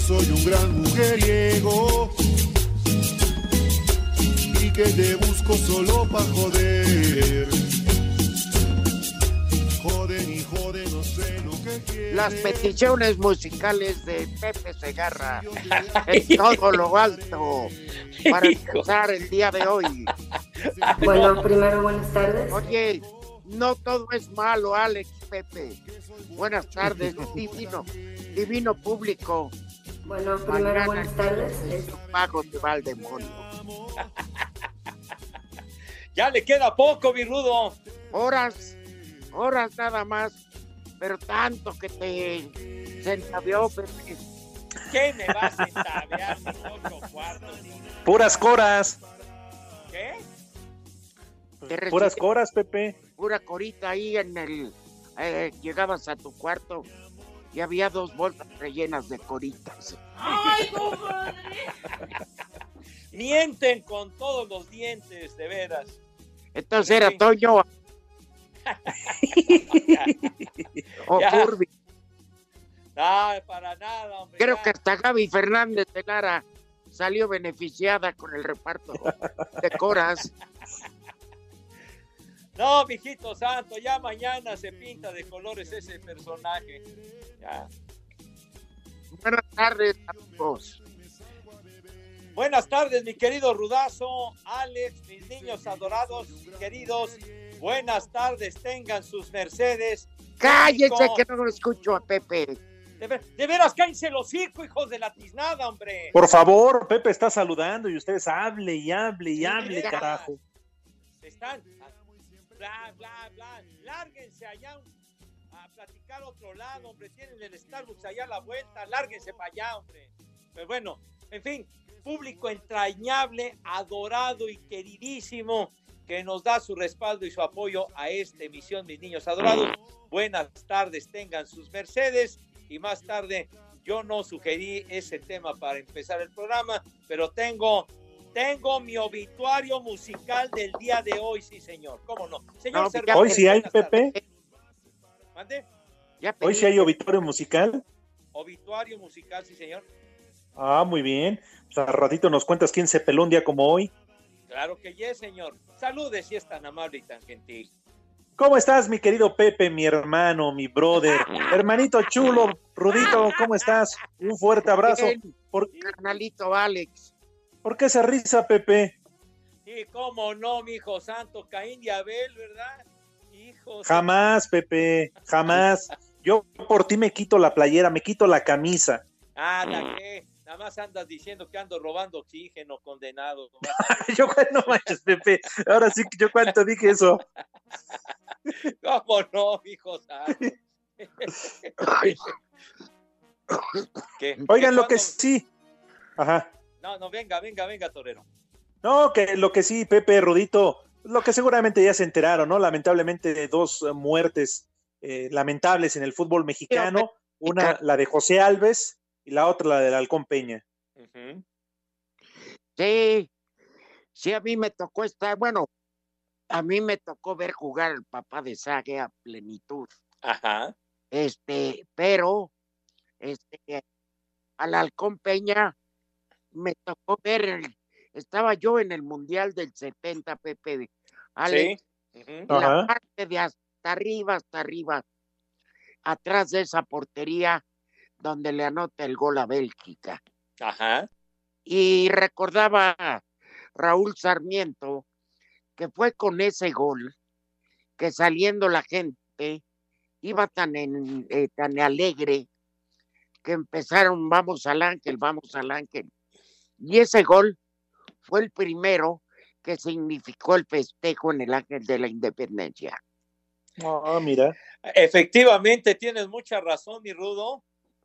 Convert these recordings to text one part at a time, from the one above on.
Soy un gran mujeriego. Y que te busco solo pa' joder. Joden y joden, no sé lo que quieren. Las peticiones musicales de Pepe Segarra en todo lo alto para empezar el día de hoy. Bueno, primero buenas tardes. Oye, no todo es malo, Alex Pepe. Buenas tardes, divino, divino público. Bueno, primero buenas tardes. es un pago te va al demonio. Ya le queda poco, mi rudo. Horas, horas nada más, pero tanto que te se entavió, Pepe. ¿Qué me vas a entabear cuartos? ni- Puras coras. ¿Qué? Te Puras coras, Pepe. pura corita ahí en el. eh, llegabas a tu cuarto y había dos bolsas rellenas de coritas. Mienten con todos los dientes, de veras. Entonces era Sí. Toño o Ya. Furby. No, para nada, hombre. Creo ya. que hasta Gaby Fernández de Lara salió beneficiada con el reparto de coras. No, mijito santo, ya mañana se pinta de colores ese personaje. Ya. Buenas tardes a todos. Buenas tardes, mi querido Rudazo, Alex, mis niños adorados, queridos. Buenas tardes, tengan sus Mercedes. Cállense que no lo escucho a Pepe. De, ver- de veras, cállense el hocico, hijos de la tiznada, hombre. Por favor, Pepe está saludando y ustedes hable y hable y hable, carajo. Están, bla, bla, bla. Lárguense allá a platicar otro lado, hombre. Tienen el Starbucks allá a la vuelta. Lárguense para allá, hombre. Pero bueno, en fin, público entrañable, adorado y queridísimo que nos da su respaldo y su apoyo a esta emisión, mis niños adorados. Buenas tardes, tengan sus Mercedes y más tarde yo no sugerí ese tema para empezar el programa, pero tengo tengo mi obituario musical del día de hoy, sí, señor. ¿Cómo no? Señor No, Cervantes, Hoy sí hay. Pepe. ¿Mande? Ya Hoy sí hay obituario musical. Obituario musical, sí, señor. Ah, muy bien. Pues al ratito nos cuentas quién se peló un día como hoy. Claro que yes, señor. Saludes si es tan amable y tan gentil. ¿Cómo estás, mi querido Pepe, mi hermano, mi brother? Hermanito chulo, Rudito, ¿cómo estás? Un fuerte abrazo. Bien, ¿Por, carnalito Alex. Por qué esa risa, Pepe? Y cómo no, mi hijo santo, Caín y Abel, ¿verdad? Hijo. Jamás, Pepe, jamás. Yo por ti me quito la playera, me quito la camisa. Anda, ¿qué? Nada más andas diciendo que ando robando oxígeno, condenado. Yo no manches, Pepe. Ahora sí que yo cuánto dije eso. ¿Cómo no, mi hijo santo? Oigan, ¿Qué lo que sí. Ajá. No, no, venga, venga, venga, Torero. No, que lo que sí, Pepe, Rudito, lo que seguramente ya se enteraron, ¿no? Lamentablemente de dos muertes eh, lamentables en el fútbol mexicano. Una, la de José Alves, y la otra, la del Halcón Peña. Sí, sí, a mí me tocó estar, bueno, a mí me tocó ver jugar al papá de Sague a plenitud. Ajá. Este, pero, este, al Halcón Peña me tocó ver, el- estaba yo en el Mundial del 70, Pepe. Alex, Sí. La Ajá. parte de hasta arriba, hasta arriba, atrás de esa portería donde le anota el gol a Bélgica. Ajá. Y recordaba a Raúl Sarmiento que fue con ese gol que saliendo la gente iba tan, en- eh, tan alegre que empezaron vamos al ángel, vamos al ángel. Y ese gol fue el primero que significó el festejo en el ángel de la independencia. Ah, mira. Efectivamente, tienes mucha razón, mi Rudo.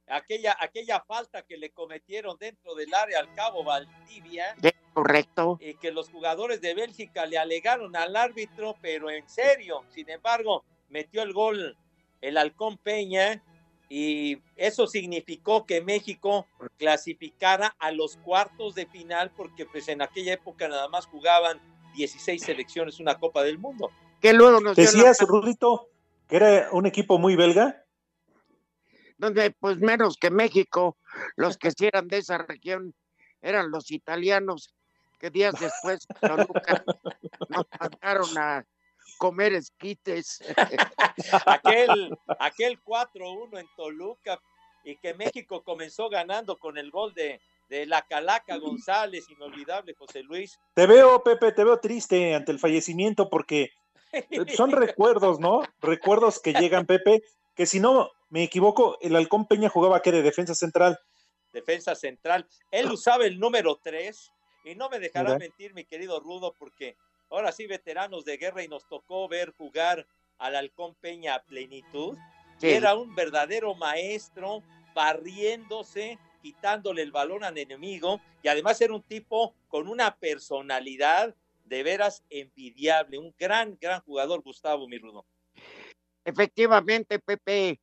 Aquella, aquella falta que le cometieron dentro del área al cabo Valdivia ¿Es correcto? y que los jugadores de Bélgica le alegaron al árbitro, pero en serio. Sin embargo, metió el gol el Halcón Peña y eso significó que México clasificara a los cuartos de final porque pues en aquella época nada más jugaban 16 selecciones una Copa del Mundo. Que luego nos la Decías, Rudito, que era un equipo muy belga. donde pues menos que México, los que sí eran de esa región eran los italianos, que días después Toluca, nos mandaron a comer esquites. aquel, aquel 4-1 en Toluca y que México comenzó ganando con el gol de, de la Calaca González, inolvidable José Luis. Te veo, Pepe, te veo triste ante el fallecimiento porque eh, son recuerdos, ¿no? Recuerdos que llegan, Pepe, que si no me equivoco, el Halcón Peña jugaba que de defensa central. defensa central. Él usaba el número 3 y no me dejará mentir, mi querido Rudo, porque ahora sí, veteranos de guerra y nos tocó ver jugar al Halcón Peña a plenitud. Sí. Era un verdadero maestro, barriéndose, quitándole el balón al enemigo y además era un tipo con una personalidad de veras envidiable, un gran, gran jugador, Gustavo, mi Rudo. Efectivamente, Pepe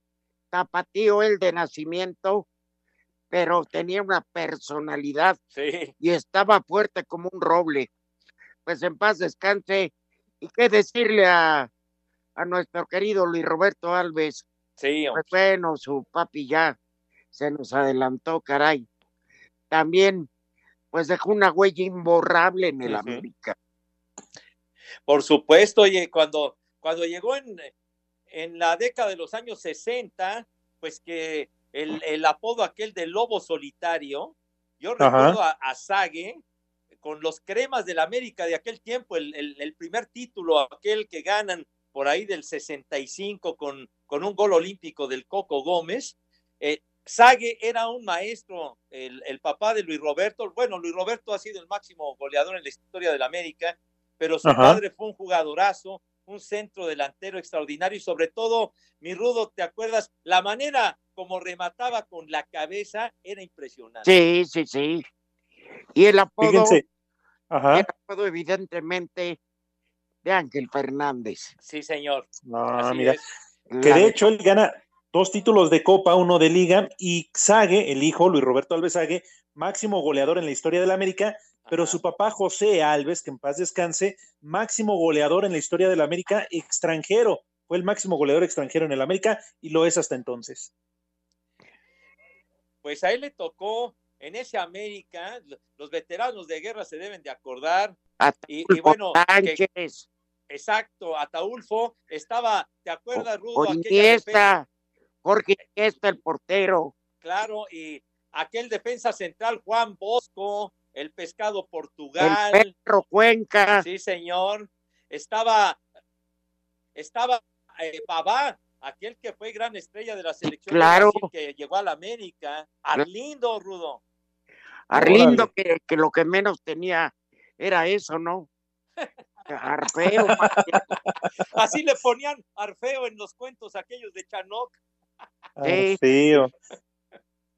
Tapatío, el de nacimiento, pero tenía una personalidad Sí, y estaba fuerte como un roble. Pues en paz descanse. ¿Y qué decirle a, a nuestro querido Luis Roberto Alves? sí, Pues bueno, su papi ya se nos adelantó, caray. También, pues dejó una huella imborrable en el. América. Por supuesto, oye, cuando, cuando llegó en, en la década de los años 60, pues que el, el apodo aquel de lobo solitario, yo Ajá. recuerdo a, a Sague con los cremas del América de aquel tiempo, el, el- el primer título, aquel que ganan por ahí del 65 con, con un gol olímpico del Coco Gómez. Eh, Sague era un maestro, el, el papá de Luis Roberto. Bueno, Luis Roberto ha sido el máximo goleador en la historia del América, pero su Ajá. padre fue un jugadorazo, un centro delantero extraordinario y sobre todo, mi Rudo, ¿te acuerdas? La manera como remataba con la cabeza era impresionante. Sí, sí, sí. Y el apodo, Fíjense. Ajá. apodo evidentemente de Ángel Fernández. Sí, señor. Ah, Así mira. es. Que La de de- hecho él gana dos títulos de Copa, uno de Liga, y Sague, el hijo, Luis Roberto Alves Sague, máximo goleador en la historia del América, pero Ajá. su papá José Alves, que en paz descanse, máximo goleador en la historia del América extranjero. Fue el máximo goleador extranjero en el América y lo es hasta entonces. Pues a él le tocó en ese América, los veteranos de guerra se deben de acordar. Y, bueno, que- exacto, Ataulfo estaba, ¿te acuerdas, Rudo? Iniesta, Jorge Iniesta, el portero. claro, y aquel defensa central, Juan Bosco, el pescado El Portugal, perro Cuenca, sí, señor. Estaba, estaba eh, aquel que fue gran estrella de la selección claro. Que llegó a la América. Arlindo, Rudo. Arlindo, que, que lo que menos tenía era eso, ¿no? Arfeo. Así le ponían Arfeo en los cuentos aquellos de Chanoc. Sí. Ah, feo.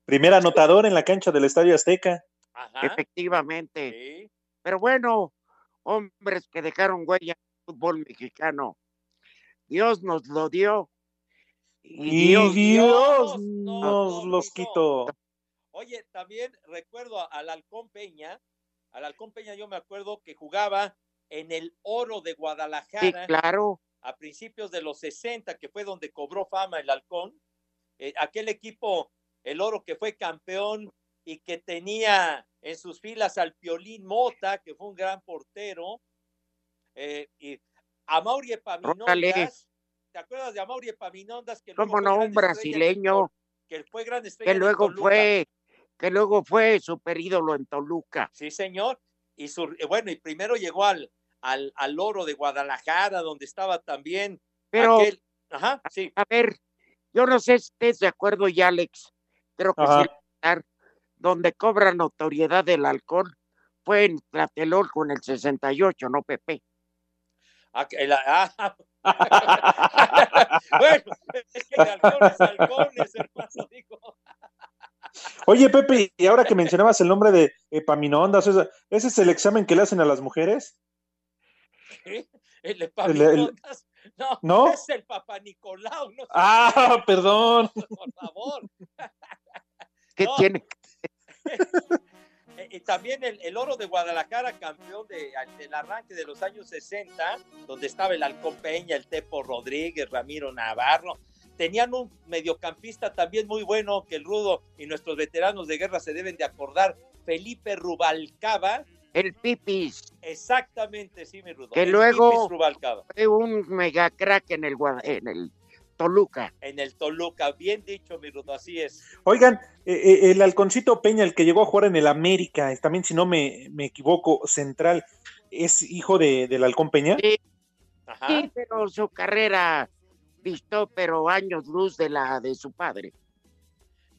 Primer anotador en la cancha del Estadio Azteca. Ajá. efectivamente. Sí. Pero bueno, hombres que dejaron huella en el fútbol mexicano. Dios nos lo dio. Y Dios, Dios, Dios nos nos los quitó. quitó. Oye, también recuerdo al Halcón Peña. Al Halcón Peña yo me acuerdo que jugaba en el Oro de sí, Guadalajara claro. a principios de los 60, que fue donde cobró fama el Halcón. Eh, aquel equipo, el Oro que fue campeón y que tenía en sus filas al Piolín Mota, que fue un gran portero, eh, y a Mauri Epaminondas. ¿Te acuerdas de Amaury Epaminondas? Que ¿Cómo no? Un brasileño. Que fue gran Que luego fue, que luego fue super ídolo en Toluca. Sí, señor. Y su, eh, bueno, y primero llegó al, al, al Oro de Guadalajara, donde estaba también Pero, aquel. Ajá, sí. A ver, yo no sé si estés de acuerdo y Alex, creo que Ajá. sí, donde cobra notoriedad del halcón fue en Tlatelolco en el 68, no Pepe. Ah, que el- ah, bueno, es que de halcones, halcones, hermano, digo. Oye, Pepe, y ahora que mencionabas el nombre de Epaminondas, ¿ese es el examen que le hacen a las mujeres? ¿Qué? El Epaminondas. No, ¿No? es el Papa Nicolau, no Ah, perdón. por favor. ¿Qué No. tiene? Eh, Y también el, el oro de Guadalajara, campeón de, del arranque de los años 60, donde estaba el Halcón Peña, el Tepo Rodríguez, Ramiro Navarro. Tenían un mediocampista también muy bueno que el Rudo y nuestros veteranos de guerra se deben de acordar, Felipe Rubalcaba. El Pipis, Exactamente, sí, mi Rudo. Que el luego- Pipis Rubalcaba fue un mega crack en el, en el Toluca. en el Toluca. Bien dicho, mi Rudo, así es. Oigan, eh, eh, el halconcito Peña, el que llegó a jugar en el América, también si no me, me equivoco, central, ¿es hijo de, del halcón Peña? Sí, Ajá. sí, pero su carrera visto, pero años luz de la de su padre.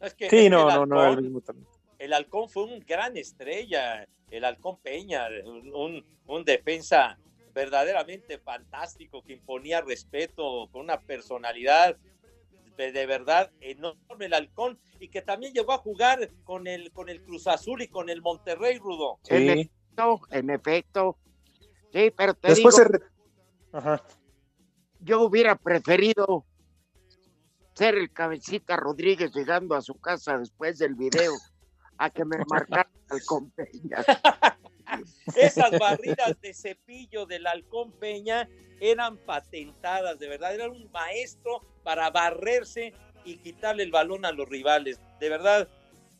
Es que- es Sí, no, el no, no, el Halcón- mismo también. el Halcón fue un gran estrella, el Halcón Peña, un, un defensa verdaderamente fantástico que imponía respeto, con una personalidad de, de verdad enorme el Halcón y que también llegó a jugar con el, con el Cruz Azul y con el Monterrey Rudo. En Sí. efecto, en efecto. Sí, pero te Después digo, se... re- Ajá. Yo hubiera preferido ser el cabecita Rodríguez llegando a su casa después del video a que me marcara el Peña. Esas barridas de cepillo del Halcón Peña eran patentadas, de verdad, era un maestro para barrerse y quitarle el balón a los rivales. De verdad,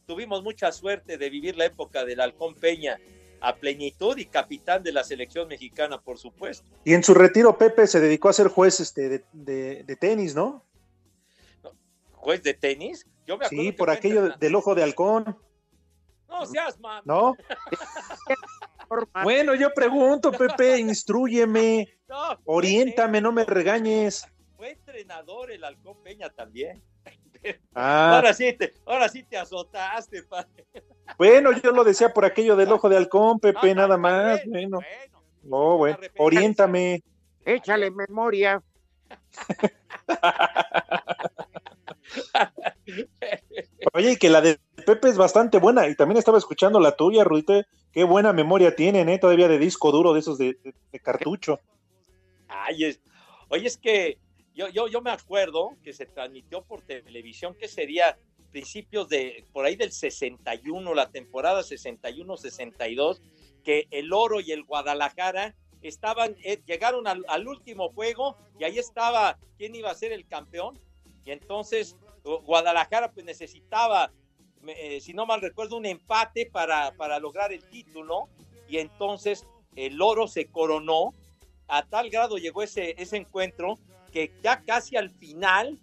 tuvimos mucha suerte de vivir la época del Halcón Peña a plenitud y capitán de la selección mexicana, por supuesto. Y en su retiro, Pepe se dedicó a ser juez este, de, de- de tenis, ¿no? Juez de tenis, yo me acuerdo Sí, por aquello del ojo de halcón, No seas mam. ¿no? Bueno, yo pregunto, Pepe, instrúyeme, No, oriéntame, no me regañes. Fue entrenador el Halcón Peña también. Ah, Ahora sí te, ahora sí te azotaste, padre. bueno, yo lo decía por aquello del ojo de halcón, Pepe, No, nada más. bien, Bueno, bueno. no, bueno, oriéntame. Échale memoria. Oye, y que la de Pepe es bastante buena, y también estaba escuchando la tuya, Rudite. Qué buena memoria tienen, ¿eh? Todavía de disco duro, de esos de, de- de cartucho. Ay, es, oye, es que yo, yo, yo me acuerdo que se transmitió por televisión, que sería principios de, por ahí del 61, la temporada 61-62, que el Oro y el Guadalajara estaban, eh, llegaron al, último juego y ahí estaba quién iba a ser el campeón. Y entonces Gu- Guadalajara pues necesitaba, eh, si no mal recuerdo, un empate para, para lograr el título. Y entonces el Oro se coronó a tal grado llegó ese, ese encuentro que ya casi al final,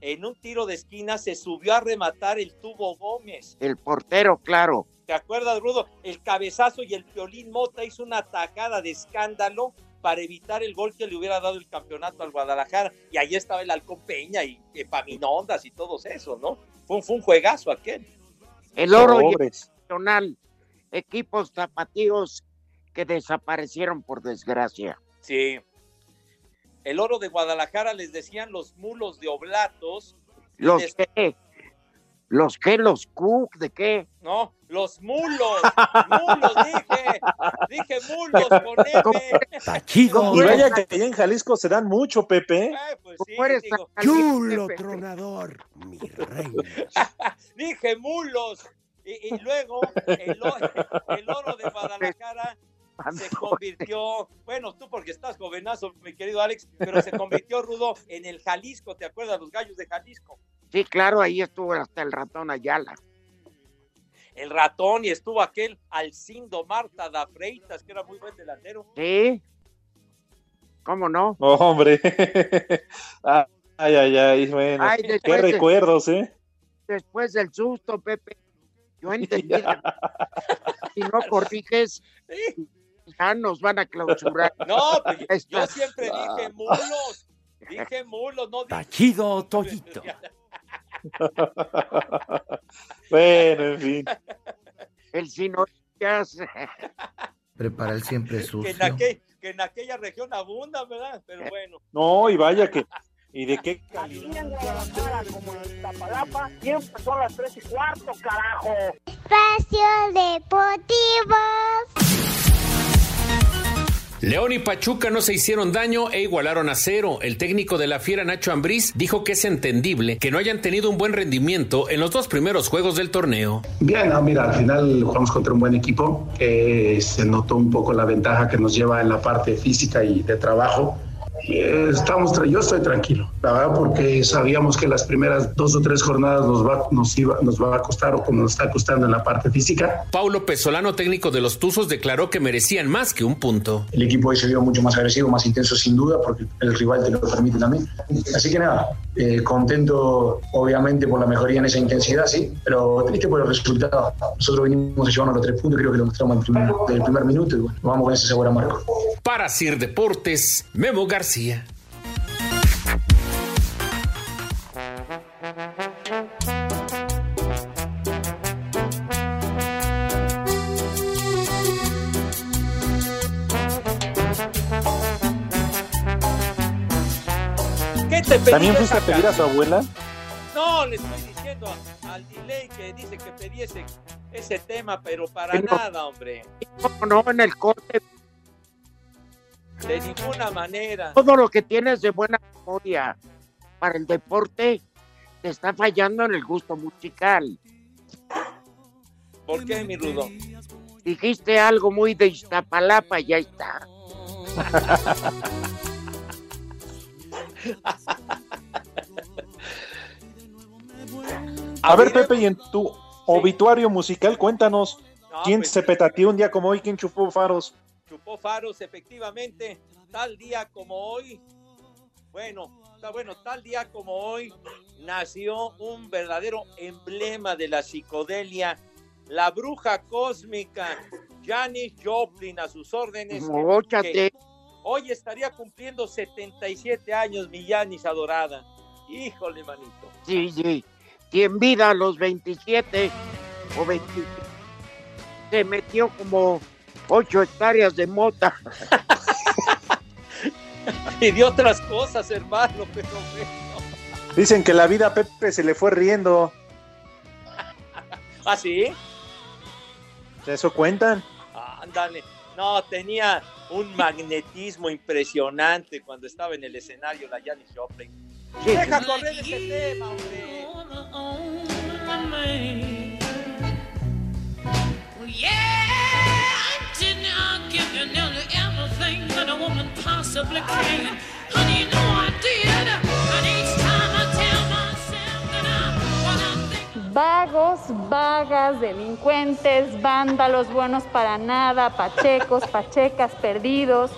en un tiro de esquina, se subió a rematar el tubo Gómez. El portero, claro. ¿Te acuerdas, Rudo? El cabezazo y el Piolín Mota hizo una atacada de escándalo para evitar el gol que le hubiera dado el campeonato al Guadalajara. Y ahí estaba el Halcón Peña y Epaminondas y todos esos, ¿no? Fue, un- fue un juegazo aquel. El oro y el Pobres. nacional. Equipos zapatíos que desaparecieron por desgracia. Sí. El oro de Guadalajara les decían los mulos de Oblatos. Los que, los que, los Q, ¿de qué? No, los mulos, mulos, dije, dije mulos con M. Tachido. Y vaya que allá en Jalisco se dan mucho, Pepe. ¿eh? Pues sí, ¿Cómo eres digo, tan Chulo Pepe? tronador, mi rey. dije mulos. Y, y luego el oro de Guadalajara se convirtió, bueno, tú porque estás jovenazo, mi querido Alex, pero se convirtió rudo en el Jalisco, ¿te acuerdas? Los gallos de Jalisco. Sí, claro, ahí estuvo hasta el ratón Ayala. el ratón y estuvo aquel Alcindo Marta da Freitas, que era muy buen delantero. Sí. ¿Cómo no? Oh, hombre. ay, ay, ay, bueno. Ay, Qué de- recuerdos, ¿eh? Después del susto, Pepe. Yo entendí. si no corriges, ya nos van a clausurar. No, pues, yo siempre dije mulos. Dije mulos, no dije. Tachido Toyito. Bueno, en fin. El sinorías. Prepara el siempre Que sucio. en, aquel- que en aquella región abunda, ¿verdad? Pero bueno. No, y vaya que. ¿Y de qué calidad? en Guadalajara como en Iztapalapa, siempre son las tres y cuarto, carajo. Espacio Deportivo. León y Pachuca no se hicieron daño e igualaron a cero. El técnico de la Fiera, Nacho Ambriz, dijo que es entendible que no hayan tenido un buen rendimiento en los dos primeros juegos del torneo. Bien, no, mira, al final jugamos contra un buen equipo. eh, se notó un poco la ventaja que nos lleva en la parte física y de trabajo. Eh, estamos, tra- yo estoy tranquilo, la verdad, porque sabíamos que las primeras dos o tres jornadas nos va, nos iba, nos va a costar o como nos está costando en la parte física. Paulo Pesolano, técnico de los Tuzos, declaró que merecían más que un punto. El equipo hoy se vio mucho más agresivo, más intenso sin duda, porque el rival te lo permite también. Así que nada, eh, contento obviamente por la mejoría en esa intensidad, sí, pero triste por el resultado. Nosotros venimos a llevarnos los tres puntos, creo que lo mostramos en primer, desde el primer minuto y bueno, vamos con ese sabor amargo. Para Sir Deportes, Memo García. ¿Qué te pedí ¿También fuiste a pedir a su abuela? No, le estoy diciendo al delay que dice que pedí ese, ese tema, pero para no. nada, hombre. ¿Cómo no? En el corte, De ninguna manera. todo lo que tienes de buena memoria para el deporte te está fallando en el gusto musical. ¿Por qué, mi rudo? Dijiste algo muy de Iztapalapa y ya está. A ver, Pepe, y en tu obituario musical, cuéntanos. No, ¿Quién pues, se petateó un día como hoy? ¿Quién chupó faros? Chupó faros, efectivamente, tal día como hoy, bueno, está bueno, tal día como hoy nació un verdadero emblema de la psicodelia, la bruja cósmica, Janis Joplin a sus órdenes. Que Hoy estaría cumpliendo 77 años mi Janis adorada. Híjole, manito. Sí, sí. Y en vida a los 27 o 20 se metió como 8 hectáreas de mota. Y de otras cosas, hermano, pero bueno. Dicen que la vida a Pepe se le fue riendo. ¿Ah, sí? Eso cuentan. Ándale. No, tenía un magnetismo impresionante cuando estaba en el escenario la Janis Joplin. Deja correr ese tema, hombre. Vagos, vagas, delincuentes, vándalos, buenos para nada, pachecos, pachecas, perdidos.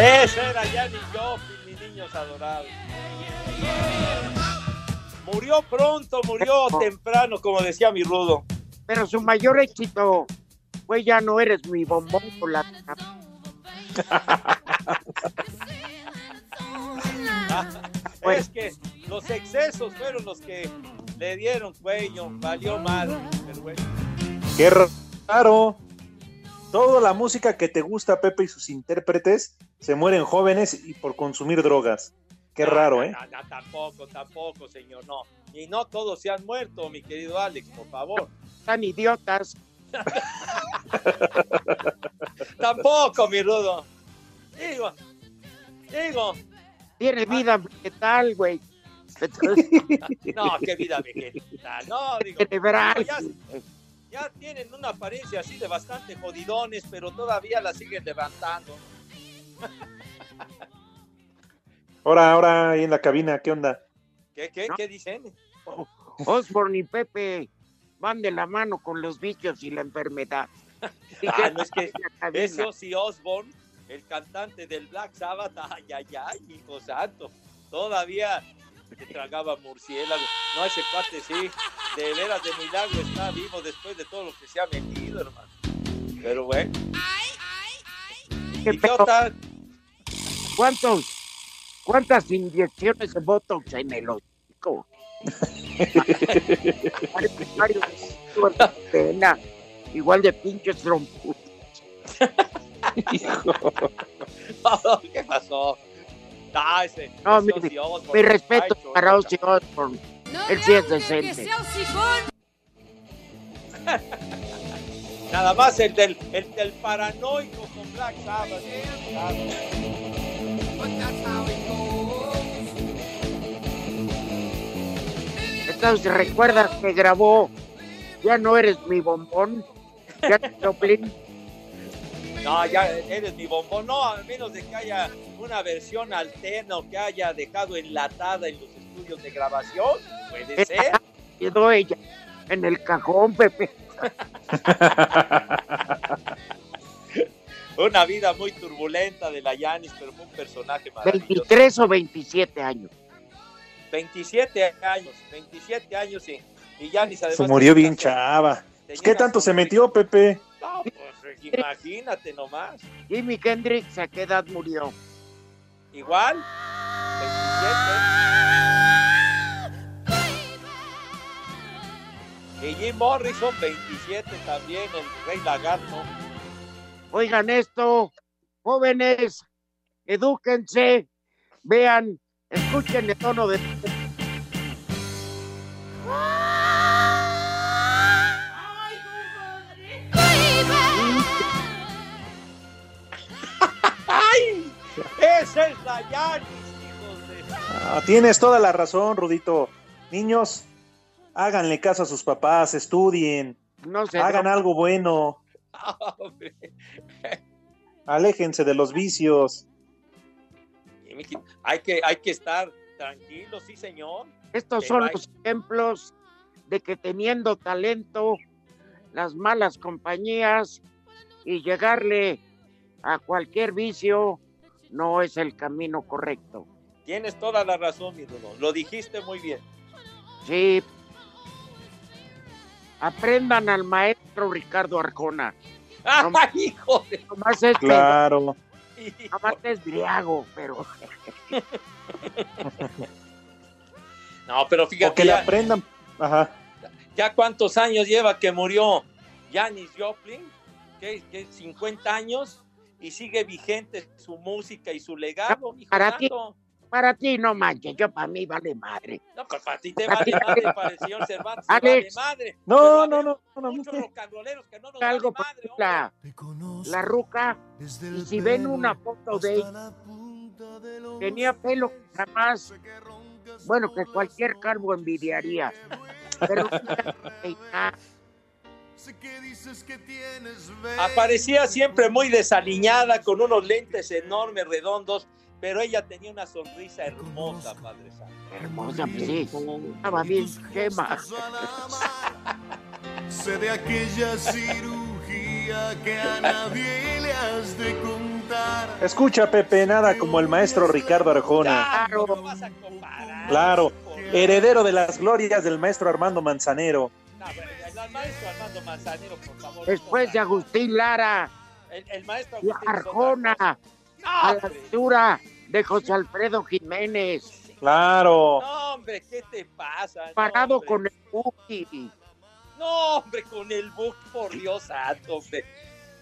Esa era Janis Joplin, mis niños adorados. Murió pronto, murió temprano, como decía mi rudo. Pero su mayor éxito fue ya no eres mi bombón con la... Es que los excesos fueron los que le dieron cuello, valió mal. Pero bueno. Qué raro. Toda la música que te gusta, Pepe, y sus intérpretes se mueren jóvenes y por consumir drogas. Qué raro, ¿eh? No, no, tampoco, tampoco, señor, no. Y no todos se han muerto, mi querido Alex, por favor. Tan idiotas. tampoco, mi rudo. Digo, digo. Tiene vida vegetal, güey. No, qué vida vegetal. No, digo. Cerebral. Ya, ya tienen una apariencia así de bastante jodidones, pero todavía la siguen levantando. Ahora, ahora ahí en la cabina, ¿qué onda? ¿Qué, qué, qué dicen? Osborne y Pepe van de la mano con los bichos y la enfermedad. Ah, no es que ese Ozzy Osbourne, el cantante del Black Sabbath, ay, ay, ay, hijo santo, todavía se tragaba murciélago. No, ese cuate sí, de veras de milagro está vivo después de todo lo que se ha metido, hermano. Pero bueno. Idiota. ¿Cuántos, ¿Cuántas inyecciones de Botox en el hocico? Igual de pinches trompudos. ¿Qué pasó? Ese, No, mi, mi respeto ay, para Ozzy Osbourne. Él sí es decente. Nada más el del, el del paranoico con Black Sabbath. Entonces, ¿recuerdas que grabó Ya no eres mi bombón? Ya Joplin. No, ya eres mi bombón. No, a menos de que haya una versión alterna o que haya dejado enlatada en los estudios de grabación. Puede ser. Quedó ella en el cajón, Pepe. Una vida muy turbulenta de la Yanis, pero fue un personaje maravilloso. 23 o 27 años. 27 años, 27 años y, y Yanis además... Se murió bien chava. Pues, ¿Qué tanto se metió, Pepe? Pues imagínate nomás. Jimi Hendrix, ¿a qué edad murió? Igual, 27. Y Jim Morrison, 27 también, el Rey Lagarto. Oigan esto, jóvenes, edúquense, vean, escuchen el tono de... es Yanis, hijos de... Ah, tienes toda la razón, Rudito. Niños, háganle caso a sus papás, estudien, No hagan algo bueno, aléjense de los vicios. Hay que, hay que estar tranquilos, sí, señor. Estos son los ejemplos de que teniendo talento, las malas compañías y llegarle a cualquier vicio no es el camino correcto. Tienes toda la razón, mi Rudo. Lo dijiste muy bien. Sí. Aprendan al maestro Ricardo Arjona. ¡Ay, hijo de... nomás es, Claro. nomás es briago, pero No, pero O fíjate, que le ya, aprendan. Ajá. ya cuántos años lleva que murió Janis Joplin, que 50 años, y sigue vigente su música y su legado, para ti, para ti no manches, yo para mí vale madre. No, pues para ti te vale madre, para el señor Cervantes te Alex. vale madre. No, no, no, no, Muchos no. rocanroleros que no nos Algo vale para madre, la, la ruca y si ven una foto de ella, tenía pelo que jamás, bueno, que cualquier calvo envidiaría. Pero Aparecía siempre muy desaliñada, con unos lentes enormes, redondos, pero ella tenía una sonrisa hermosa, Padre Santo. hermosa, sí, estaba bien quema. Sé de aquella cirugía que a nadie le has de contar. Escucha, Pepe, nada como el maestro Ricardo Arjona. Ya, no lo vas a comparar. Claro, heredero de las glorias del maestro Armando Manzanero. No, bueno, el maestro Armando Manzanero, por favor. Después de Agustín Lara El, el maestro Agustín Arjona, cosa. a No, la altura de José Alfredo Jiménez, Claro. No, hombre, ¿qué te pasa? No, parado hombre. con el Buki. No, hombre, con el book, por Dios santo, hombre.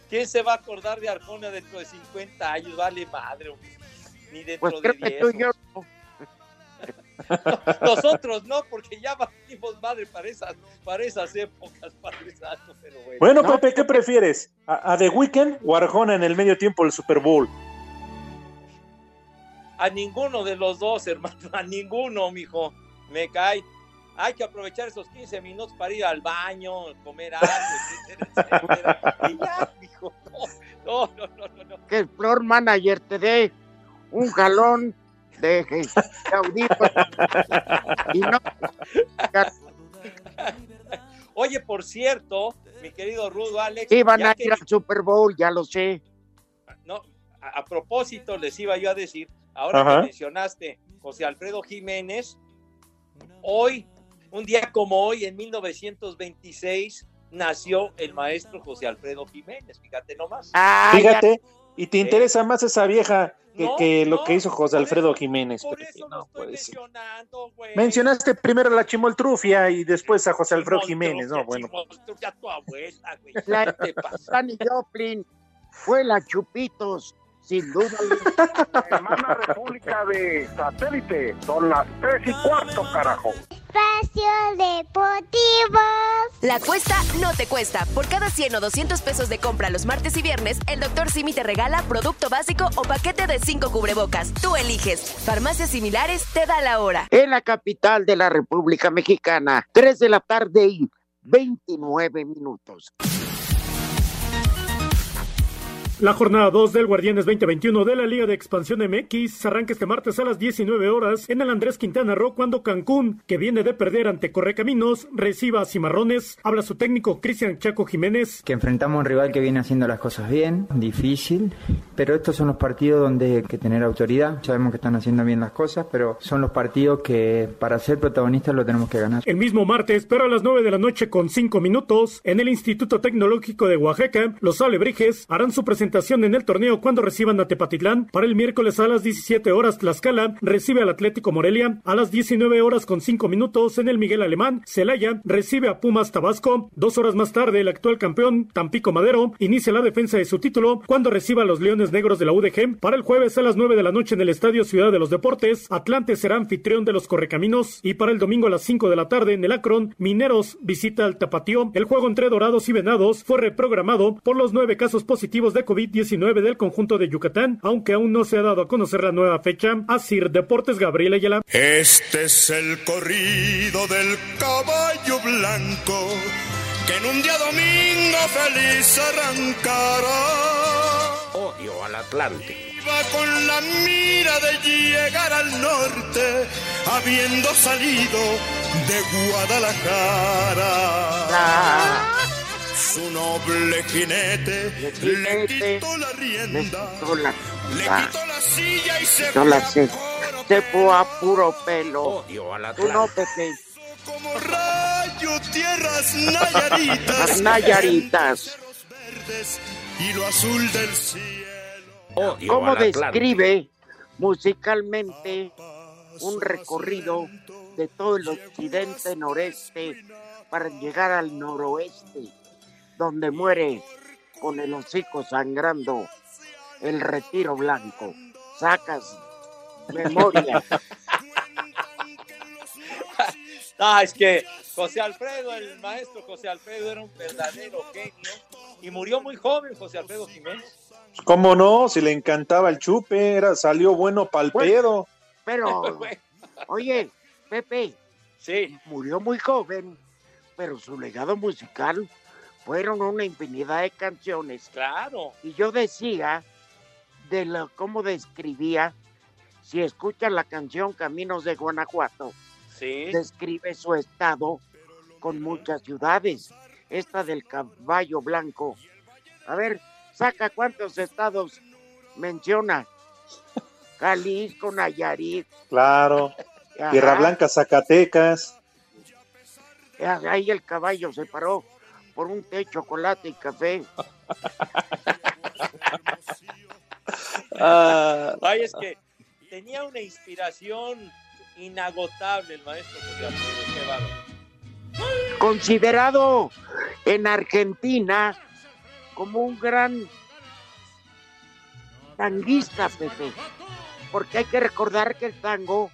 ¿Quién se va a acordar de Arjona dentro de 50 años? Vale madre, hombre. Ni dentro Pues de creo que 10. tú y yo no. Nosotros no, porque ya valimos madre para esas, para esas épocas, Padre Santo, pero bueno. Bueno, No. Pepe, ¿qué prefieres? ¿A, a The Weeknd o Arjona en el medio tiempo del Super Bowl? A ninguno de los dos, hermano, a ninguno, mijo. Me cae. hay que aprovechar esos 15 minutos para ir al baño, comer algo, etcétera, etcétera. Y ya, dijo, no, no, no, no, no. Que el floor manager te dé un galón de, de audífonos. y no, Oye, por cierto, mi querido Rudo Alex. iban ya a que- ir al Super Bowl, ya lo sé. no, a, a propósito, les iba yo a decir, ahora Ajá. que mencionaste José Alfredo Jiménez, hoy, un día como hoy, en 1926, nació el maestro José Alfredo Jiménez, fíjate nomás. Ah, Fíjate, y te interesa más esa vieja que, No, que lo no, que hizo José Alfredo eso- Jiménez. Por eso no estoy mencionando, güey. Mencionaste primero a la Chimoltrufia y después a José Alfredo Jiménez, ¿no? Bueno, Chimoltrufia, tu fue la Chupitos, sin duda. Hermana República de Satélite, son las tres y cuarto, carajo. Espacio Deportivo. La cuesta no te cuesta. Por cada 100 o 200 pesos de compra los martes y viernes, el Dr. Simi te regala producto básico o paquete de 5 cubrebocas. Tú eliges. Farmacias similares te da la hora. En la capital de la República Mexicana, 3 de la tarde y 29 minutos. La jornada 2 del Guardianes 2021 de la Liga de Expansión MX arranca este martes a las 19 horas en el Andrés Quintana Roo cuando Cancún, que viene de perder ante Correcaminos, reciba a Cimarrones. Habla su técnico Cristian Chaco Jiménez. Que enfrentamos a un rival que viene haciendo las cosas bien, difícil, pero estos son los partidos donde hay que tener autoridad. Sabemos que están haciendo bien las cosas, pero son los partidos que para ser protagonistas lo tenemos que ganar. El mismo martes, pero a las 9 de la noche con 5 minutos, en el Instituto Tecnológico de Oaxaca, los Alebrijes harán su presentación en el torneo cuando reciban a Tepatitlán. Para el miércoles a las 17 horas, Tlaxcala recibe al Atlético Morelia. A las 19 horas con 5 minutos, en el Miguel Alemán, Celaya recibe a Pumas Tabasco. Dos horas más tarde, el actual campeón, Tampico Madero, inicia la defensa de su título cuando reciba a los Leones Negros de la UDG. Para el jueves a las 9 de la noche en el Estadio Ciudad de los Deportes, Atlante será anfitrión de los Correcaminos. Y para el domingo a las 5 de la tarde en el Akron, Mineros visita al Tapatío. El juego entre Dorados y Venados fue reprogramado por los nueve casos positivos de COVID-19 del conjunto de Yucatán, aunque aún no se ha dado a conocer la nueva fecha. Asir Deportes Gabriel Ayala. Este es el corrido del caballo blanco que en un día domingo feliz arrancará. Odio al Atlante. Iba con la mira de llegar al norte, habiendo salido de Guadalajara. Su noble jinete le quitó la rienda, quitó la, le la- quitó la silla y se quitó fue la a se, se fue a puro pelo. Odio al Tú no, Pepe. como rayo tierras nayaritas. Las Nayaritas. verdes y lo azul del cielo. ¿Cómo describe musicalmente un recorrido de todo el occidente noreste para llegar al noroeste, donde muere con el hocico sangrando el retiro blanco? Sacas memoria. Ah, es que José Alfredo, el maestro José Alfredo era un verdadero genio y murió muy joven José Alfredo Jiménez. ¿Cómo no? Si le encantaba el chupe, era, salió bueno pa'l pedo. Pero, oye, Pepe, sí. murió muy joven, pero su legado musical fueron una infinidad de canciones. Claro. Y yo decía de lo, cómo describía, si escuchan la canción Caminos de Guanajuato, Sí. describe su estado con muchas ciudades. Esta del caballo blanco. A ver, saca cuántos estados menciona. Jalisco, Nayarit. Claro. Tierra Blanca, Zacatecas. Ahí el caballo se paró por un té, chocolate y café. Ah, Ay, es que tenía una inspiración inagotable el maestro José Alfredo, qué bárbaro. Considerado en Argentina como un gran tanguista, Pepe. Porque hay que recordar que el tango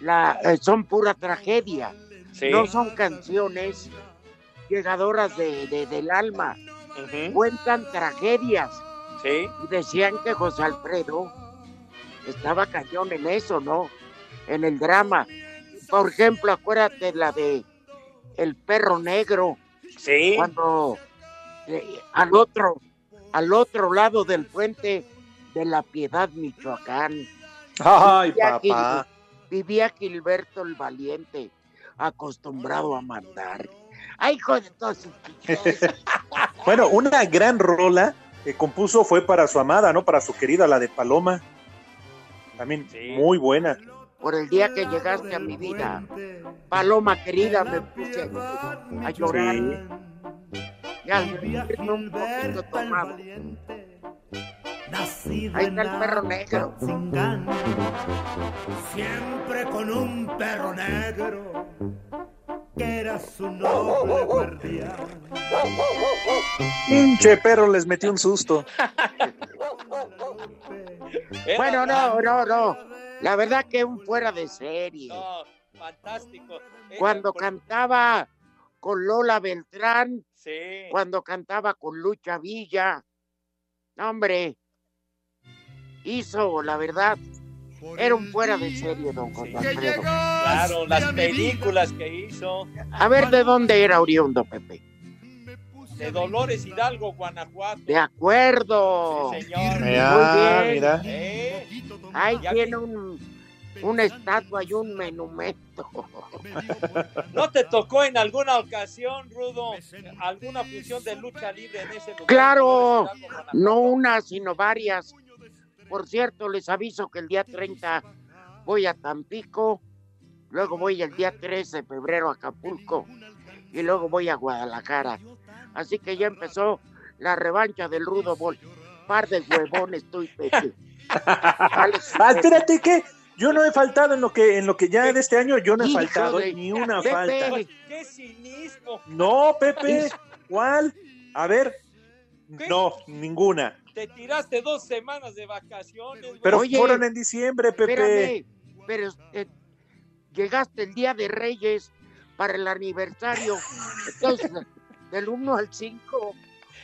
la, eh, son pura tragedia. Sí. No son canciones llegadoras de, de- del alma. Cuentan tragedias. Sí. Y decían que José Alfredo estaba cañón en eso, ¿no? En el drama. Por ejemplo, acuérdate la de El perro negro. Sí. Cuando eh, al otro, al otro lado del puente de la Piedad, Michoacán. Ay, vivía papá. Gil- vivía Gilberto el Valiente, acostumbrado a mandar. Ay, hijo de todos sus Bueno, una gran rola que compuso fue para su amada, ¿no? Para su querida, la de Paloma. También muy buena. Por el día que llegaste a mi vida, Paloma querida, me puse a llorar. Y al sentirme un poquito tomado. Ahí está el perro negro. Siempre con un perro negro que era su noble guardián. Pinche perro les metió un susto. Bueno, no, no, no. La verdad que un fuera de serie. No, fantástico. Cuando por- cantaba con Lola Beltrán, Sí. cuando cantaba con Lucha Villa. No, Hombre, hizo, la verdad, era un fuera de serie, don José Alfredo. Claro, las películas que hizo. A ver, ¿de dónde era oriundo, Pepe? De Dolores Hidalgo, Guanajuato. De acuerdo. Sí, señor. Mira, Muy bien. mira. ¿Eh? Ahí Ya tiene un, una estatua y un monumento. ¿No te tocó en alguna ocasión, Rudo, alguna función de lucha libre en ese lugar? Claro, no una, sino varias. Por cierto, les aviso que el día 30 voy a Tampico, luego voy el día 13 de febrero a Acapulco y luego voy a Guadalajara. Así que ya empezó la revancha del Rudo Bol. Par de huevones, tú y Pepe. Vale, Ah, espérate, ¿qué? Yo no he faltado en lo que en lo que ya de este año yo no he faltado de- ni una Pepe. falta. ¡Qué cinismo! No, Pepe, ¿cuál? A ver, no, ninguna. Te tiraste dos semanas de vacaciones. Pero Oye, fueron en diciembre, Pepe. Espérame, pero eh, llegaste el día de Reyes para el aniversario. Entonces, del 1 al 5,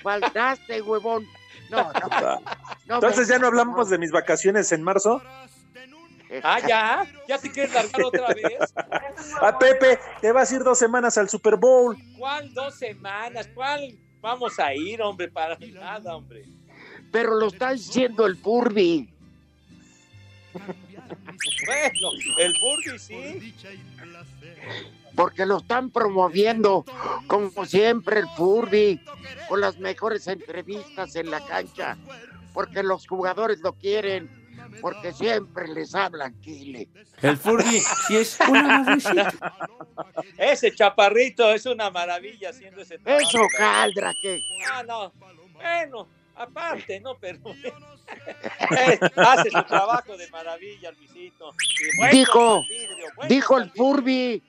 faltaste, huevón. No, no. no Entonces ya no hablamos de mis vacaciones en marzo. Ah, ya. ¿Ya te quieres largar otra vez? Ah, Pepe, te vas a ir dos semanas al Super Bowl. ¿Cuál dos semanas? ¿Cuál vamos a ir, hombre? Para nada, hombre. Pero lo está diciendo el Furby. Bueno, el Burby sí. Porque lo están promoviendo, como siempre, el Furby, con las mejores entrevistas en la cancha. Porque los jugadores lo quieren, porque siempre les hablan Chile. El Furby, si es una babuchita. Ese chaparrito es una maravilla haciendo ese trabajo. Eso, Caldra, que Ah, no. Bueno, aparte, ¿no? Pero Eh, hace su trabajo de maravilla, Luisito. Bueno, dijo, vidrio, bueno, dijo el Furby,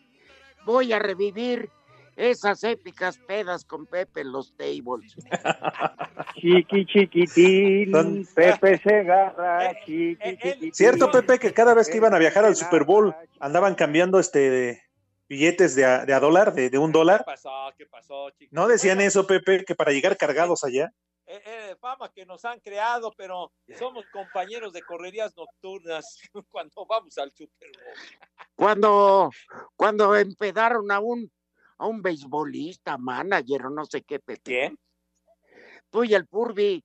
voy a revivir esas épicas pedas con Pepe en los tables. Chiqui chiquitín, Son- Pepe Segarra, Eh, chiqui chiquitín. Cierto, Pepe, que cada vez que iban a viajar al Super Bowl andaban cambiando este billetes de a, de a dólar, de, de un ¿Qué dólar. pasó? ¿Qué pasó, chicos? ¿No decían Bueno, eso, Pepe, que para llegar cargados allá? Eh, eh, fama que nos han creado, pero somos compañeros de correrías nocturnas cuando vamos al Super Bowl. Cuando, cuando empedaron a un, a un beisbolista, manager o no sé qué. ¿Quién? Tú y el Furby,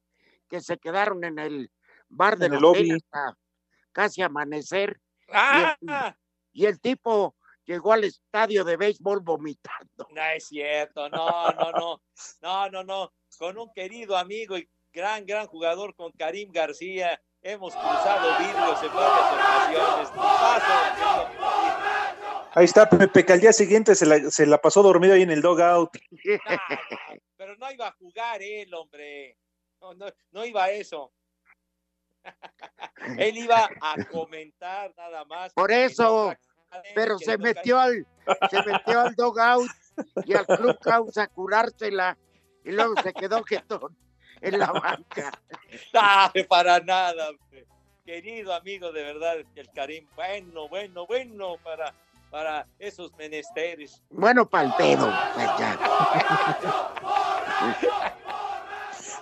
que se quedaron en el bar del En el lobby. hasta casi amanecer. ¡Ah! Y el tipo llegó al estadio de béisbol vomitando. No es cierto, no, no, no, no, no, no. Con un querido amigo y gran, gran jugador, con Karim García, hemos cruzado vidrios en varias ocasiones. Ahí está, Pepe, que al día siguiente se la, se la pasó dormido ahí en el dogout. Ah, pero no iba a jugar él, hombre. No, no, no iba a eso. él iba a comentar nada más. Por eso, pero se metió al, se metió al dogout y al clubhouse a curársela y luego se quedó jetón en la banca. No, para nada, hombre. querido amigo, de verdad, el Karim, bueno, bueno, bueno para, para esos menesteres. Bueno, pa'l pedo, pues ya.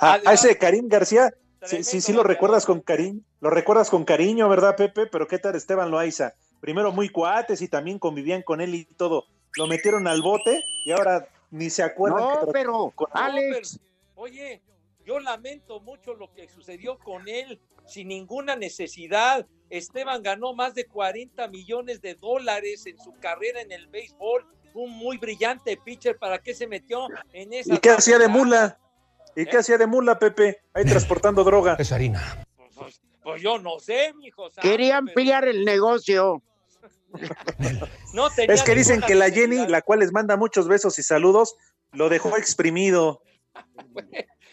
A, a ese Karim García, sí, sí, sí lo recuerdas con cariño, lo recuerdas con cariño, ¿verdad, Pepe? Pero ¿qué tal Esteban Loaiza? Primero muy cuates y también convivían con él y todo. Lo metieron al bote y ahora ni se acuerdan. No, que pero, con- Alex, Oye, yo lamento mucho lo que sucedió con él sin ninguna necesidad. Esteban ganó más de 40 millones de dólares en su carrera en el béisbol. Un muy brillante pitcher. ¿Para qué se metió en esa? ¿Y qué hacía de mula? ¿Y qué hacía de mula, Pepe? Ahí transportando droga. Es harina. Pues, pues yo no sé, mijo. santo, quería pero ampliar el negocio. No tenía Es que dicen ninguna que la. Jenny, la cual les manda muchos besos y saludos, lo dejó exprimido.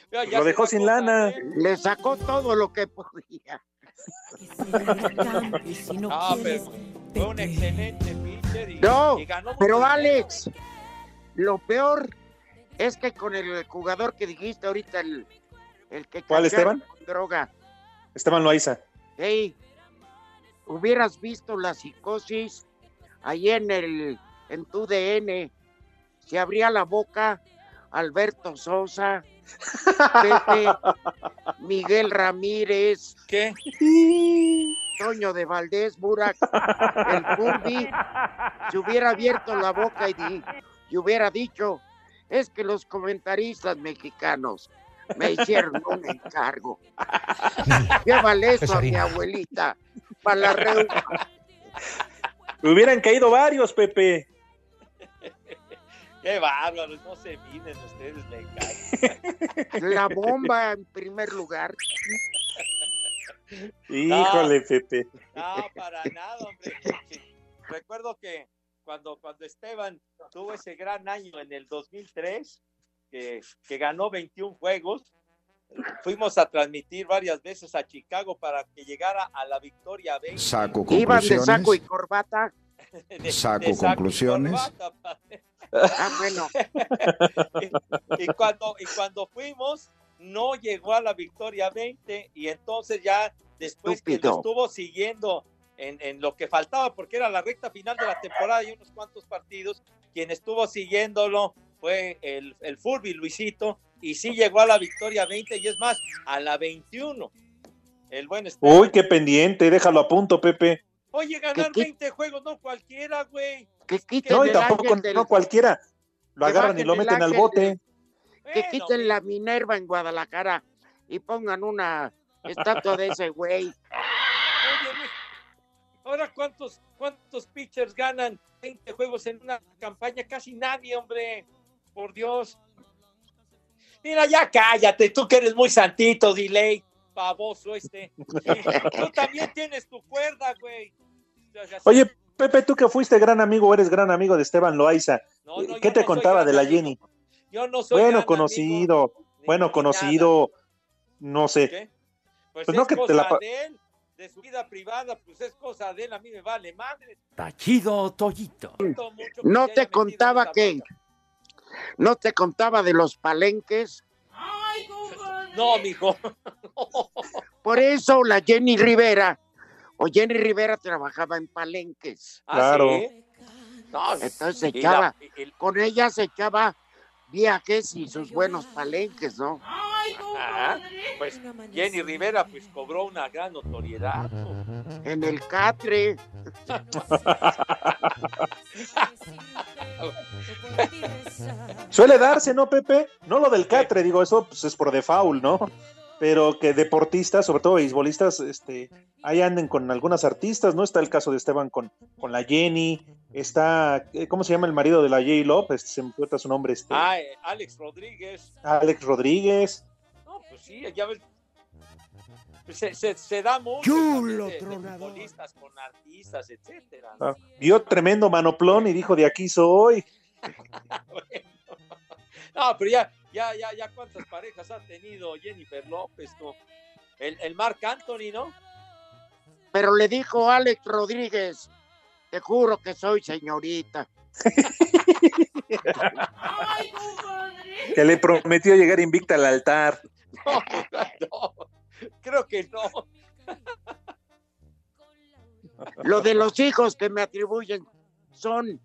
Lo dejó sin lana. Le sacó todo lo que podía. Ah, pero fue un excelente pitcher. Y, No, y ganó mucho pero. Alex, lo peor es que con el jugador que dijiste ahorita, el, el que ¿Cuál, Esteban? con droga, Esteban Loaiza. hey, hubieras visto la psicosis ahí en el en tu DN, se abría la boca Alberto Sosa, Pepe, Miguel Ramírez, ¿Qué? Toño de Valdés, Burak, el Furby, se hubiera abierto la boca y, di- y hubiera dicho, es que los comentaristas mexicanos me hicieron un encargo. Llévale eso a mi abuelita para la reunión. Me hubieran caído varios, Pepe. Qué bárbaros, no se miden ustedes, me caen. La bomba en primer lugar. Híjole, Pepe. No, para nada, hombre. Recuerdo que cuando, cuando Esteban tuvo ese gran año en el 2003, que, que ganó 21 juegos, fuimos a transmitir varias veces a Chicago para que llegara a la victoria 20. Saco Iban de saco y conclusiones. corbata. de- Saco de y conclusiones. corbata. Ah, bueno. y, y cuando, y cuando fuimos, no llegó a la victoria 20 y entonces ya después que Estúpido. lo estuvo siguiendo en, en lo que faltaba, porque era la recta final de la temporada y unos cuantos partidos, quien estuvo siguiéndolo fue el, el Furby Luisito y sí llegó a la victoria 20 y es más, a la 21. El buen. Uy, qué pendiente, déjalo a punto, Pepe. Oye, ganar ¿Qué- qué- 20 juegos, no cualquiera, güey. Que quiten No, y tampoco del- no cualquiera. Lo que agarran y lo meten al bote. que Bueno, quiten la Minerva en Guadalajara y pongan una estatua de ese güey. Oye, güey, ahora cuántos, cuántos pitchers ganan 20 juegos en una campaña, casi nadie, hombre. Por Dios. Mira, ya cállate, tú que eres muy santito, delay, pavoso este. Tú también tienes tu cuerda, güey. Oye, Pepe, tú que fuiste gran amigo, o eres gran amigo de Esteban Loaiza. No, no, ¿Qué te no contaba de la amigo. Jenny? Yo no soy Bueno, gran conocido, amigo, bueno, conocido, no sé. ¿Qué? Pues, Pues no es que te la de él, de su vida privada, pues es cosa de él, a mí me vale madre. Tachido Toyito. No te contaba que, no te contaba de los palenques. No, mijo. Por eso la Jenny Rivera, o Jenny Rivera trabajaba en palenques. ¿Ah, Claro. sí? No, Entonces se echaba, la- con ella se echaba viajes y sus buenos palenques, ¿no? Ajá, pues Jenny Rivera pues cobró una gran notoriedad. En el Catre. Suele darse, ¿no, Pepe? No lo del catre, digo, eso pues, es por default, ¿no? Pero que deportistas, sobre todo beisbolistas, este, ahí anden con algunas artistas, ¿no? Está el caso de Esteban con, con la Jenny, está, eh, ¿cómo se llama el marido de la J. López? Se me cuenta su nombre, este, Ah, eh, Alex Rodríguez. Alex Rodríguez. No, pues sí, ya ves. pues, Se, se, se da mucho Chulo de- de tronador. futbolistas con artistas, etcétera. Ah, vio tremendo manoplón y dijo, de aquí soy. Bueno. No, pero ya, ya, ya, ya cuántas parejas ha tenido Jennifer López, ¿no? El, el Marc Anthony, ¿no? Pero le dijo Alex Rodríguez, te juro que soy señorita. Que le prometió llegar invicta al altar. No, no, creo que no. Lo de los hijos que me atribuyen son,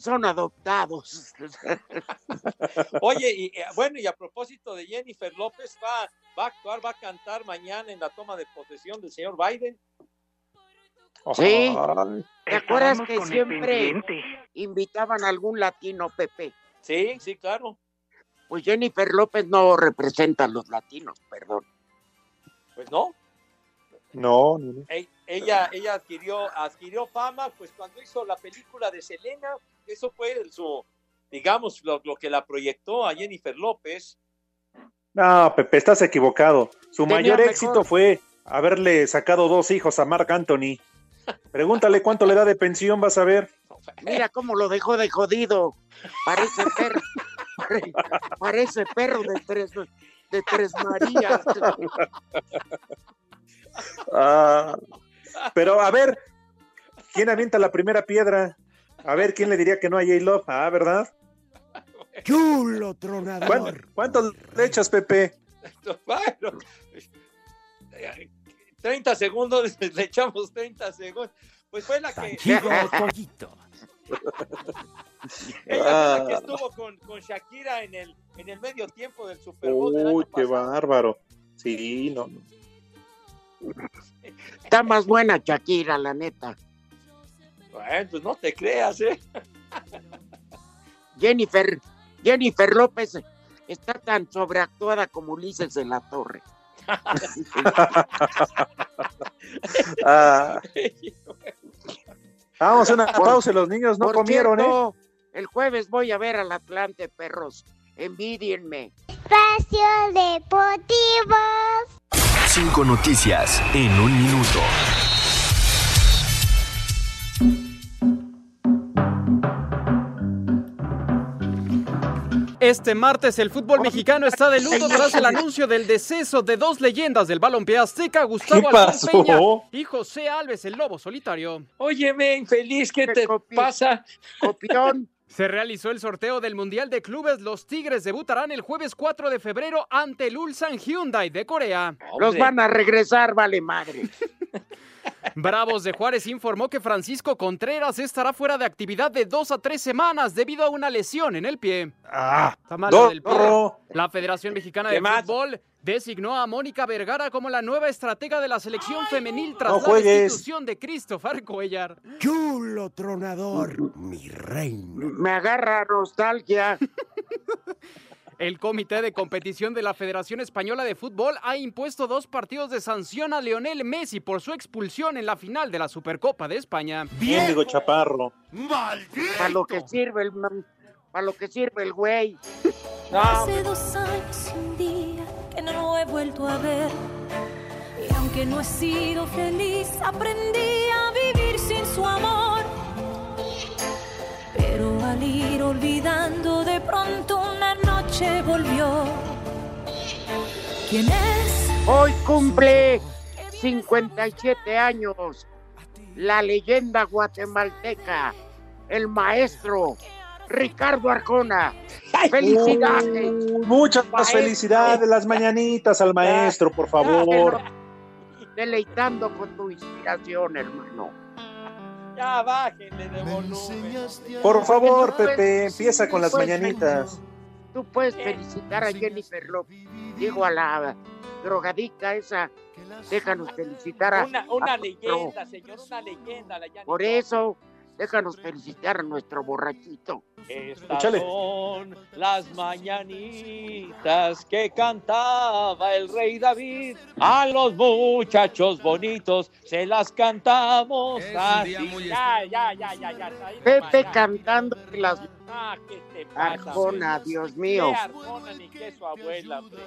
son adoptados. Oye, y eh, bueno, y a propósito de Jennifer López, va, va a actuar, va a cantar mañana en la toma de posesión del señor Biden. Sí. ¿Te acuerdas Estábamos que siempre invitaban a algún latino, Pepe? Sí, sí, claro. Pues Jennifer López no representa a los latinos, perdón. Pues no. No, no, no. Ella, ella adquirió, adquirió fama, pues cuando hizo la película de Selena, eso fue su, digamos, lo, lo que la proyectó a Jennifer López. No, Pepe, estás equivocado. Su Tenía mayor mejor. éxito fue haberle sacado dos hijos a Marc Anthony. Pregúntale cuánto le da de pensión, vas a ver. Mira cómo lo dejó de jodido. Parece perro. pare- Parece perro de tres, de tres Marías. Ah, pero a ver, ¿quién avienta la primera piedra? A ver, ¿quién le diría que no a J-Love? Ah, ¿verdad? Chulo ¿Cuán- tronador. ¿Cuántos le echas, Pepe? Bueno, 30 segundos, le echamos 30 segundos. Pues fue la que, Toyito. ella fue la que Ah. estuvo con, con Shakira en el, en el medio tiempo del Super Bowl del Uy, año qué pasado. bárbaro. Sí, no. Está más buena Shakira, la neta. Bueno, pues no te creas, ¿eh? Jennifer, Jennifer López está tan sobreactuada como Ulises de la Torre. Ah. Vamos a una Por- pausa, los niños no comieron, ¿eh? cierto, El jueves voy a ver al Atlante, perros. Envidienme. Espacio Deportivo. Cinco noticias en un minuto. Este martes el fútbol mexicano está de luto tras el anuncio del deceso de dos leyendas del balompié azteca, Gustavo ¿Qué Alfón? Peña y José Alves, el lobo solitario. Óyeme, infeliz, ¿qué te pasa? Copión. Se realizó el sorteo del Mundial de Clubes. Los Tigres debutarán el jueves 4 de febrero ante el Ulsan Hyundai de Corea. Los van a regresar, vale madre. Bravos de Juárez informó que Francisco Contreras estará fuera de actividad de dos a tres semanas debido a una lesión en el pie. Ah, Está malo del pie. La Federación Mexicana ¿Qué de más? Fútbol designó a Mónica Vergara como la nueva estratega de la selección femenil tras no la destitución de Christopher Cuellar. Chulo tronador. Mi reina. Me agarra nostalgia. El Comité de Competición de la Federación Española de Fútbol ha impuesto dos partidos de sanción a Lionel Messi por su expulsión en la final de la Supercopa de España. Mendigo chaparro. Para lo que sirve el para lo que sirve el güey. Hace dos años y un día que no lo he vuelto a ver. Y aunque no he sido feliz, aprendí a vivir sin su amor. Pero al ir olvidando, de pronto una noche volvió. ¿Quién es? Hoy cumple 57 años la leyenda guatemalteca, el maestro Ricardo Arjona. ¡Felicidades! Muchas Maestro. felicidades, las mañanitas al maestro, por favor. Deleitando con tu inspiración, hermano. Ya bájenle de volumen. Por favor, Pepe, empieza con las mañanitas. Tú puedes felicitar a Jennifer López. Digo, a la drogadicta esa. Déjanos felicitar a. Una, una a nuestro- leyenda, señor, una leyenda. La Por eso, déjanos felicitar a nuestro borrachito. Estas Échale. son las mañanitas que cantaba el rey David. A los muchachos bonitos se las cantamos así. Ya, ya, ya, Pepe ya. cantando las Ah, ¿qué te pasa? Arjona? Dios mío. Qué Arjona ni qué su abuela, hombre.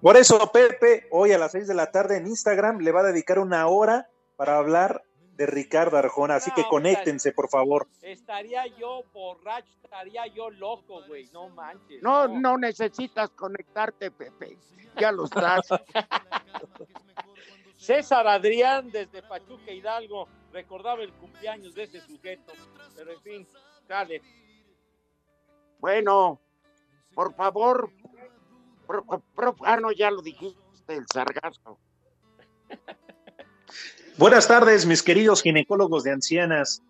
Por eso, Pepe, hoy a las 6 de la tarde en Instagram le va a dedicar una hora para hablar de Ricardo Arjona. Así que conéctense, por favor. Estaría yo borracho, estaría yo loco, güey. No manches. No, no necesitas conectarte, Pepe. Ya lo estás. César Adrián desde Pachuca Hidalgo recordaba el cumpleaños de ese sujeto. Pero en fin, dale. Bueno, por favor. pro- pro- ah, no, ya lo dijiste, el sargazo. Buenas tardes, mis queridos ginecólogos de ancianas.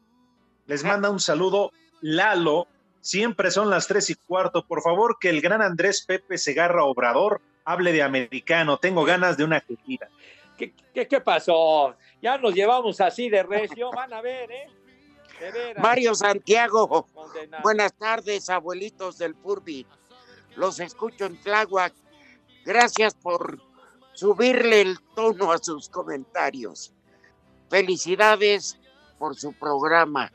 Les manda un saludo Lalo. Siempre son las tres y cuarto. Por favor, que el gran Andrés Pepe Segarra Obrador hable de americano. Tengo ganas de una quejida. ¿Qué, qué, qué pasó? Ya nos llevamos así de recio, van a ver, ¿eh? De veras. Mario Santiago, Condenado. buenas tardes, abuelitos del Furby. Los escucho en Tláhuac. Gracias por subirle el tono a sus comentarios. Felicidades por su programa.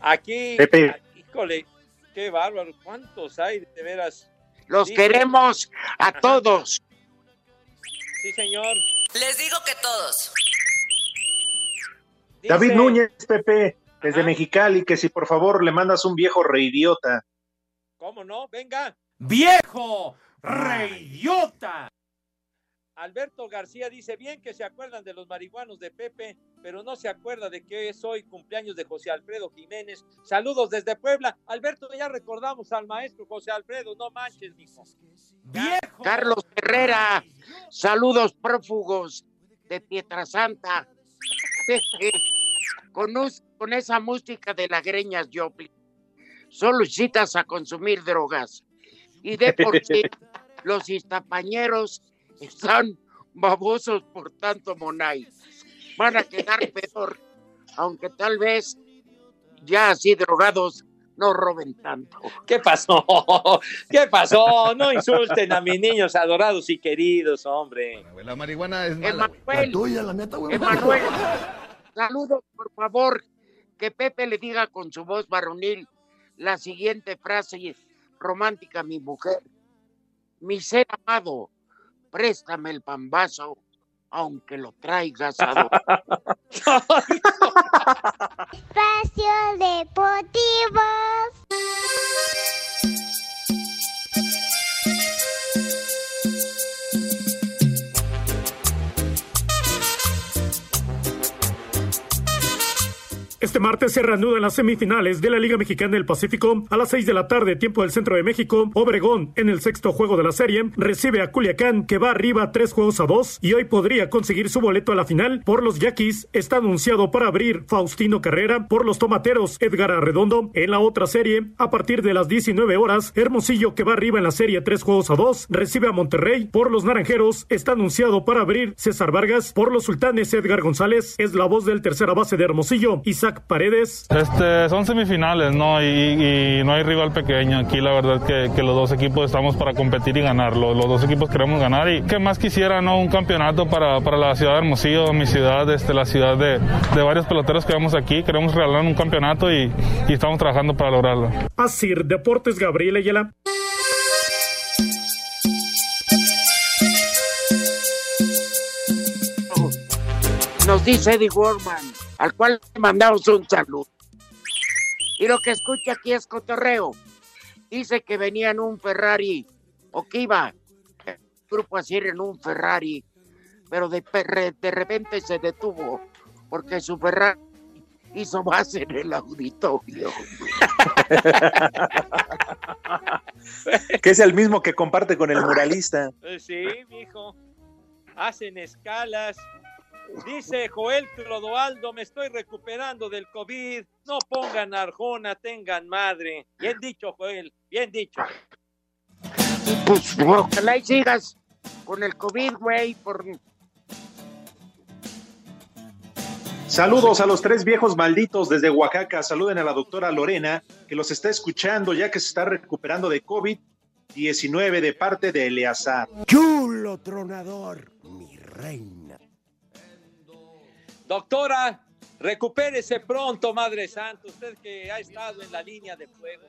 Aquí, Pepe. aquí, híjole, qué bárbaro, ¿cuántos hay de veras? Los queremos a Ajá. todos. Sí, señor. Les digo que todos. Dice- David Núñez, Pepe, desde Ajá. Mexicali, que si por favor le mandas un viejo reidiota. ¿Cómo no? Venga. ¡Viejo! ¡Reyota! Alberto García dice bien que se acuerdan de los marihuanos de Pepe, pero no se acuerda de que es hoy cumpleaños de José Alfredo Jiménez. Saludos desde Puebla. Alberto, ya recordamos al maestro José Alfredo, no manches, mijo. ¡Viejo! Carlos Herrera, saludos prófugos de Pietrasanta. con, us- con esa música de la Greñas Joplin, solo citas a consumir drogas. Y de por sí, los iztapañeros están babosos por tanto monay. Van a quedar peor, aunque tal vez ya así drogados no roben tanto. ¿Qué pasó? ¿Qué pasó? No insulten a mis niños adorados y queridos, hombre. La marihuana es mala. Emanuel, tuya, la neta, güey. Emanuel, saludos, por favor. Que Pepe le diga con su voz varonil la siguiente frase romántica a mi mujer. Mi ser amado, préstame el pambazo, aunque lo traigas a Espacio Deportivo. Este martes se reanudan las semifinales de la Liga Mexicana del Pacífico a las 6 de la tarde, tiempo del centro de México. Obregón, en el sexto juego de la serie, recibe a Culiacán, que va arriba tres juegos a dos y hoy podría conseguir su boleto a la final. Por los Yaquis, está anunciado para abrir Faustino Carrera. Por los Tomateros, Edgar Arredondo. En la otra serie, a partir de las 19 horas, Hermosillo, que va arriba en la serie tres juegos a dos, recibe a Monterrey. Por los Naranjeros, está anunciado para abrir César Vargas. Por los Sultanes, Edgar González es la voz del tercera base de Hermosillo, Isaac Paredes. Este, son semifinales, ¿no? Y, y no hay rival pequeño. Aquí la verdad que, que los dos equipos estamos para competir y ganarlo. Los dos equipos queremos ganar y qué más quisiera, ¿no? Un campeonato para, para la ciudad de Hermosillo, mi ciudad, este, la ciudad de, de varios peloteros que vemos aquí. Queremos regalar un campeonato y, y estamos trabajando para lograrlo. Asir Deportes Gabriel Ayala. nos dice Eddie Warman, al cual le mandamos un saludo. Y lo que escucha aquí es cotorreo. Dice que venía en un Ferrari, o que iba el grupo así en un Ferrari, pero de, perre- de repente se detuvo porque su Ferrari hizo más en el auditorio. que es el mismo que comparte con el muralista. Sí, mijo. Hacen escalas. Dice Joel Clodoaldo, me estoy recuperando del COVID. No pongan arjona, tengan madre. Bien dicho, Joel, bien dicho. Pues ojalá y sigas con el COVID, güey, por... Saludos a los tres viejos malditos desde Oaxaca. Saluden a la doctora Lorena, que los está escuchando ya que se está recuperando de COVID-19 de parte de Eleazar. Chulo tronador, mi reina. Doctora, recupérese pronto, Madre Santa. Usted que ha estado en la línea de fuego.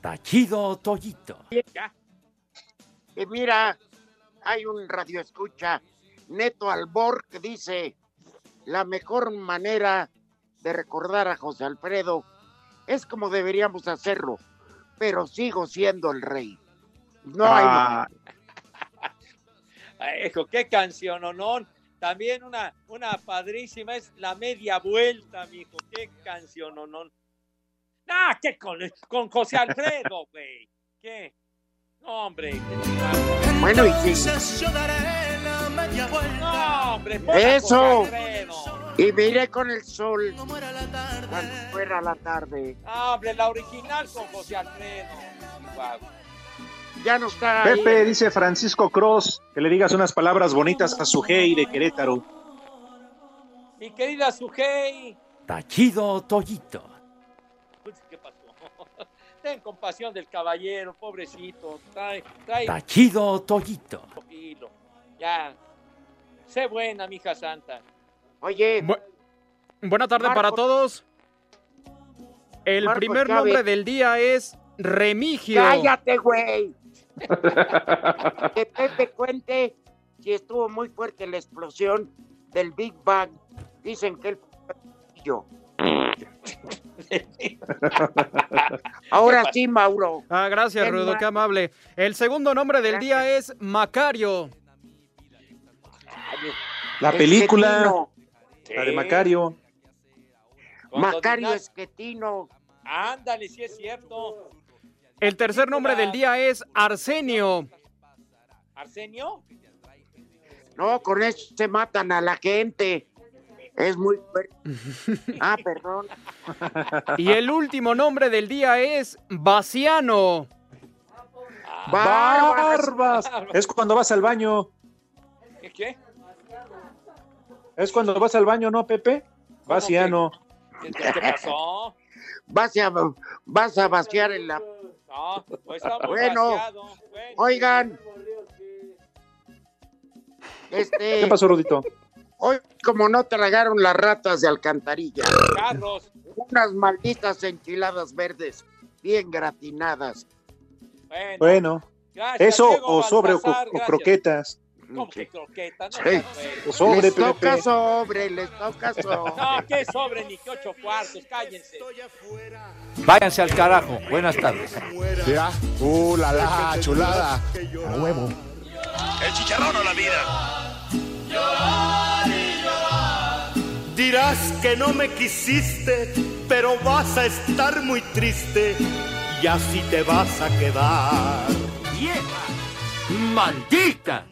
Tachido Toyito. Y mira, hay un radio escucha, Neto Albor, que dice, la mejor manera de recordar a José Alfredo es como deberíamos hacerlo, pero sigo siendo el rey. No hay Ah, Ay, hijo, qué canción, no? También una, una padrísima es La Media Vuelta, mijo. Qué canción, no? Ah, ¿qué con, con José Alfredo, güey? ¿Qué? No, hombre. ¿qué Bueno, y sí. No, hombre, Eso. José Alfredo. Y miré con el sol cuando fuera la tarde. No, hombre, la original con José Alfredo. Guau. Ya no está ahí. Pepe, dice Francisco Cross, que le digas unas palabras bonitas a su hey de Querétaro. Mi querida Sujei. Tachido Toyito. ¿Qué pasó? Ten compasión del caballero, pobrecito. Trae, trae. Tachido Toyito. Ya. Sé buena, mija santa. Oye. Buena tarde para todos. El Marcos primer nombre del día es Remigio. Cállate, güey. Que Pepe cuente si estuvo muy fuerte la explosión del Big Bang. Dicen que él yo. Ahora sí, Mauro. Ah, gracias, Rudo, qué amable. El segundo nombre del día es Macario. La película, la de Macario. Macario Esquetino. Ándale, sí es cierto. El tercer nombre del día es Arsenio. ¿Arsenio? No, con eso se matan a la gente. Es muy fuerte. Ah, perdón. Y el último nombre del día es Baciano. Barbas. Es cuando vas al baño. ¿Qué? qué? Es cuando vas al baño, ¿no, Pepe? Vaciano. ¿Qué, qué pasó? Vas a, vas a vaciar en la. No, pues está muy Bueno, vaciado. Bueno. oigan. Este, ¿Qué pasó, Rudito? Hoy, como no tragaron las ratas de alcantarilla, Carlos. unas malditas enchiladas verdes, bien gratinadas. Bueno. Bueno, Gracias, eso Diego o sobre o, croquetas. ¿Cómo que croqueta? No, sobre, les Pepe. toca sobre, les toca sobre. No, qué sobre ni qué ocho cuartos, cállense. Váyanse al carajo. Buenas tardes. Mira, uh, la la, chulada. A huevo. El chicharrón o la vida. Dirás que no me quisiste, pero vas a estar muy triste y así te vas a quedar. ¡Vieja! ¡Maldita!